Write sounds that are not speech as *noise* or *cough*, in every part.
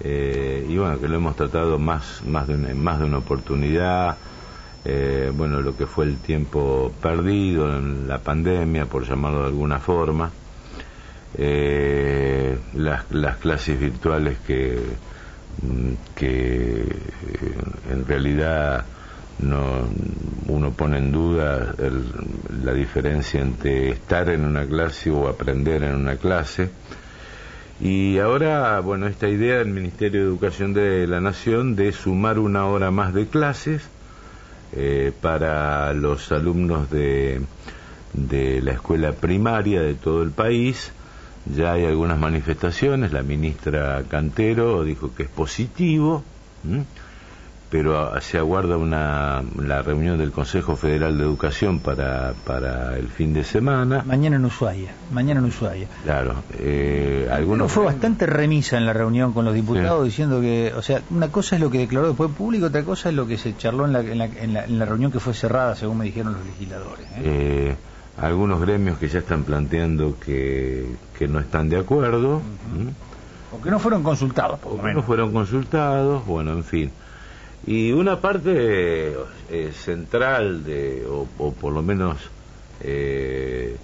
eh, y bueno, que lo hemos tratado más, más, de, una, más de una oportunidad, eh, bueno, lo que fue el tiempo perdido en la pandemia, por llamarlo de alguna forma, eh, las, las clases virtuales que, mm, que en realidad no uno pone en duda la diferencia entre estar en una clase o aprender en una clase y ahora bueno esta idea del Ministerio de Educación de la Nación de sumar una hora más de clases eh, para los alumnos de, de la escuela primaria de todo el país. Ya hay algunas manifestaciones la ministra Cantero dijo que es positivo pero se aguarda una, la reunión del Consejo Federal de Educación para, para el fin de semana. Mañana en Ushuaia, mañana en Ushuaia. Claro. Eh, algunos... fue bastante remisa en la reunión con los diputados diciendo que, o sea, una cosa es lo que declaró después público, otra cosa es lo que se charló en la, en la, en la, reunión que fue cerrada, según me dijeron los legisladores. ¿eh? Eh, algunos gremios que ya están planteando que, que no están de acuerdo. O que no fueron consultados, por lo menos. No fueron consultados, bueno, en fin. Y una parte eh, central, de, o, por lo menos eh,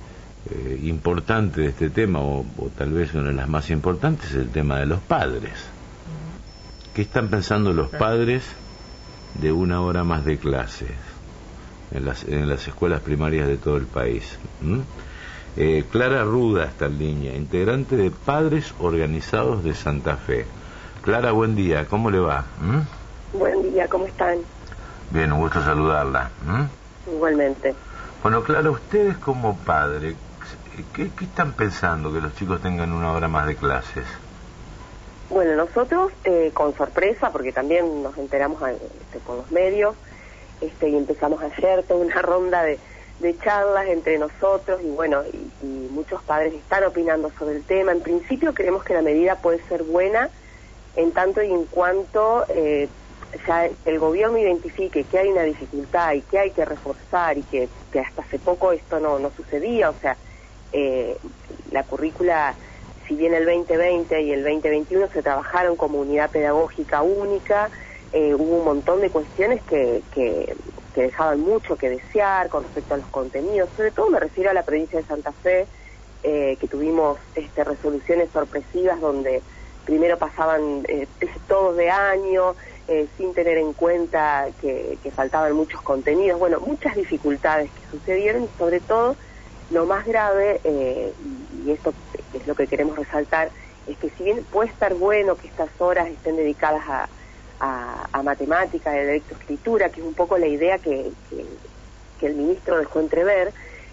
eh, importante de este tema, o, tal vez una de las más importantes, es el tema de los padres. ¿Qué están pensando los padres de una hora más de clases en las, en las escuelas primarias de todo el país? Clara Ruda está en línea, integrante de Padres Organizados de Santa Fe. Clara, buen día, ¿cómo le va? Buen día, ¿cómo están? Bien, un gusto saludarla. Igualmente. Bueno, claro, ustedes como padre, ¿qué, están pensando que los chicos tengan una hora más de clases? Bueno, nosotros eh, con sorpresa, porque también nos enteramos este, con los medios, este, y empezamos ayer toda una *laughs* ronda de, charlas entre nosotros, y bueno, y, muchos padres están opinando sobre el tema. En principio creemos que la medida puede ser buena en tanto y en cuanto eh, ya el gobierno identifique que hay una dificultad y que hay que reforzar y que, hasta hace poco esto no, no sucedía, o sea, eh, la currícula, si bien el 2020 y el 2021 se trabajaron como unidad pedagógica única, eh, hubo un montón de cuestiones que, que, dejaban mucho que desear con respecto a los contenidos, sobre todo me refiero a la provincia de Santa Fe, eh, que tuvimos este, resoluciones sorpresivas donde primero pasaban todos de año, eh, sin tener en cuenta que, faltaban muchos contenidos, bueno, muchas dificultades que sucedieron y sobre todo lo más grave, eh, y esto es lo que queremos resaltar, es que si bien puede estar bueno que estas horas estén dedicadas a, a, matemática, de lectoescritura, que es un poco la idea que, el ministro dejó entrever,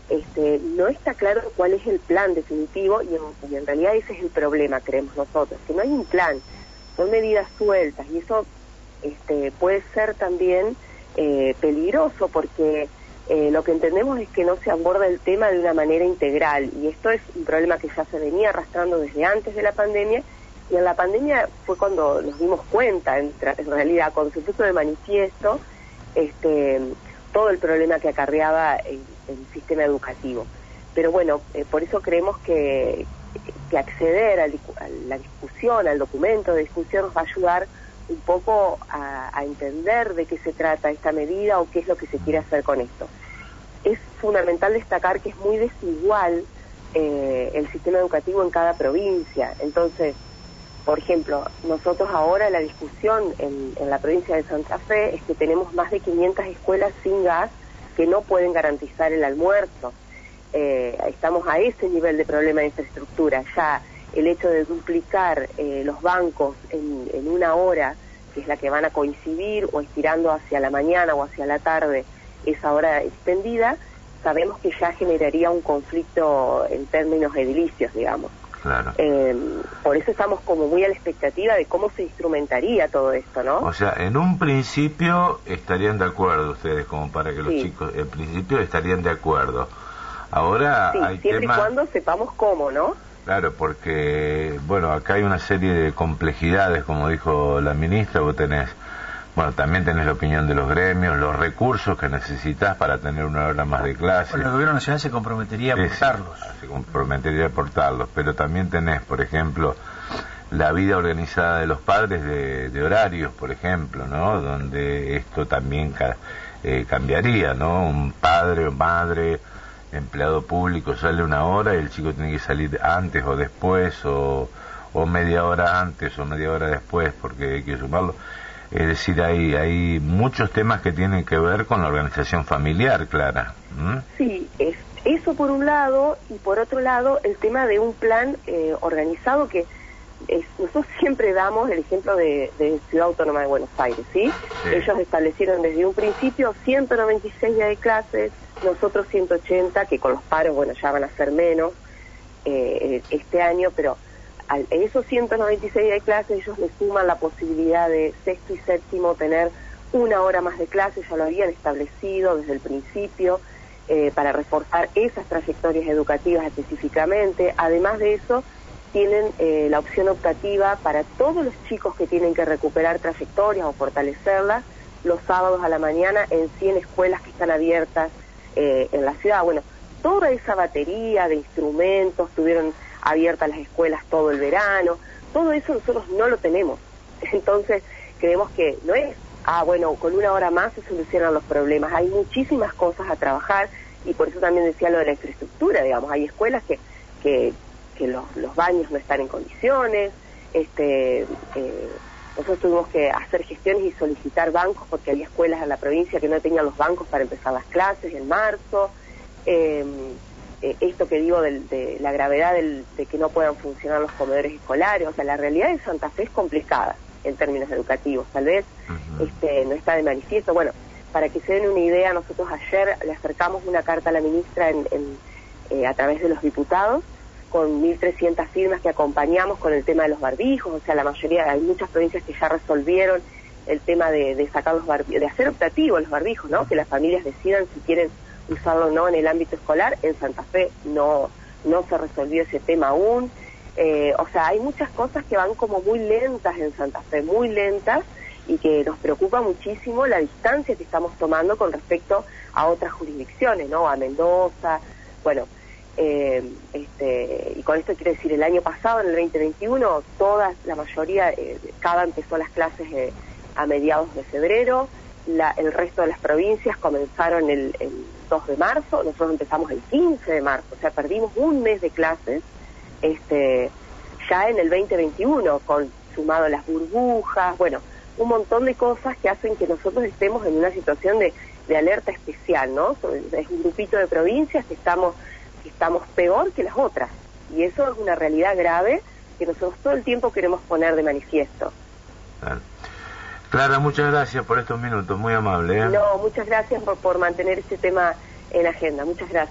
este, no está claro cuál es el plan definitivo y en, y en realidad ese es el problema, creemos nosotros, que no hay un plan, son medidas sueltas y eso este, puede ser también eh, peligroso porque eh, lo que entendemos es que no se aborda el tema de una manera integral y esto es un problema que ya se venía arrastrando desde antes de la pandemia y en la pandemia fue cuando nos dimos cuenta, en, realidad, cuando se puso de manifiesto este, todo el problema que acarreaba el, sistema educativo. Pero bueno, eh, por eso creemos que, que acceder a la discusión, al documento de discusión nos va a ayudar un poco a, entender de qué se trata esta medida o qué es lo que se quiere hacer con esto. Es fundamental destacar que es muy desigual eh, el sistema educativo en cada provincia. Entonces, por ejemplo, nosotros ahora la discusión en, la provincia de Santa Fe es que tenemos más de 500 escuelas sin gas que no pueden garantizar el almuerzo. Eh, estamos a ese nivel de problema de infraestructura. Ya el hecho de duplicar eh, los bancos en, en, una hora, que es la que van a coincidir, o estirando hacia la mañana o hacia la tarde esa hora extendida, sabemos que ya generaría un conflicto en términos edilicios, digamos. Claro. Em, por eso estamos como muy a la expectativa de cómo se instrumentaría todo esto, ¿no? O sea, en un principio estarían de acuerdo ustedes, como para que los chicos, en principio estarían de acuerdo. Ahora sí, siempre y cuando sepamos cómo, ¿no? Claro, porque, bueno, acá hay una serie de complejidades, como dijo la ministra, vos tenés, bueno, también tenés la opinión de los gremios, los recursos que necesitas para tener una hora más de clase. Bueno, el gobierno nacional se comprometería a aportarlos. Se comprometería a aportarlos, pero también tenés, por ejemplo, la vida organizada de los padres de, horarios, por ejemplo, ¿no? Donde esto también eh, cambiaría, ¿no? Un padre o madre empleado público sale una hora y el chico tiene que salir antes o después o, o media hora antes o media hora después porque hay que sumarlo. Es decir, hay, hay muchos temas que tienen que ver con la organización familiar, Clara. Sí, es, eso por un lado y por otro lado el tema de un plan eh, organizado que nosotros siempre damos el ejemplo de, Ciudad Autónoma de Buenos Aires, ¿sí? Ellos establecieron desde un principio 196 días de clases, nosotros 180, que con los paros, bueno, ya van a ser menos eh, este año, pero en esos 196 días de clases ellos le suman la posibilidad de sexto y séptimo tener una hora más de clase, ya lo habían establecido desde el principio, eh, para reforzar esas trayectorias educativas específicamente. Además de eso, tienen eh, la opción optativa para todos los chicos que tienen que recuperar trayectorias o fortalecerlas los sábados a la mañana en 100 escuelas que están abiertas eh, en la ciudad. Bueno, toda esa batería de instrumentos tuvieron abiertas las escuelas todo el verano, todo eso nosotros no lo tenemos. *laughs* Entonces, creemos que no es, ah, bueno, con una hora más se solucionan los problemas. Hay muchísimas cosas a trabajar y por eso también decía lo de la infraestructura, digamos, hay escuelas que, que, que los, los baños no están en condiciones, este, eh, nosotros tuvimos que hacer gestiones y solicitar bancos porque había escuelas en la provincia que no tenían los bancos para empezar las clases en marzo. Em, eh, esto que digo de, la gravedad de que no puedan funcionar los comedores escolares, o sea, la realidad de Santa Fe es complicada en términos educativos, tal vez este, no está de manifiesto. Bueno, para que se den una idea, nosotros ayer le acercamos una carta a la ministra en, eh, a través de los diputados con 1.300 firmas que acompañamos con el tema de los barbijos, o sea, la mayoría, hay muchas provincias que ya resolvieron el tema de, sacar los barbijos, de hacer optativo los barbijos, ¿no? Que las familias decidan si quieren usarlo o no en el ámbito escolar. En Santa Fe no, no se resolvió ese tema aún. Eh, o sea, hay muchas cosas que van como muy lentas en Santa Fe, muy lentas, y que nos preocupa muchísimo la distancia que estamos tomando con respecto a otras jurisdicciones, ¿no? A Mendoza, bueno, eh, este, y con esto quiero decir, el año pasado, en el 2021, todas, la mayoría, eh, cada empezó las clases eh, a mediados de febrero, el resto de las provincias comenzaron el, 2 de marzo, nosotros empezamos el 15 de marzo, o sea, perdimos un mes de clases este, ya en el 2021, con sumado las burbujas, bueno, un montón de cosas que hacen que nosotros estemos en una situación de, de alerta especial, ¿no? Es un grupito de provincias que estamos estamos peor que las otras. Y eso es una realidad grave que nosotros todo el tiempo queremos poner de manifiesto. Clara, muchas gracias por estos minutos, muy amable. ¿eh? No, muchas gracias por, por mantener este tema en agenda. Muchas gracias.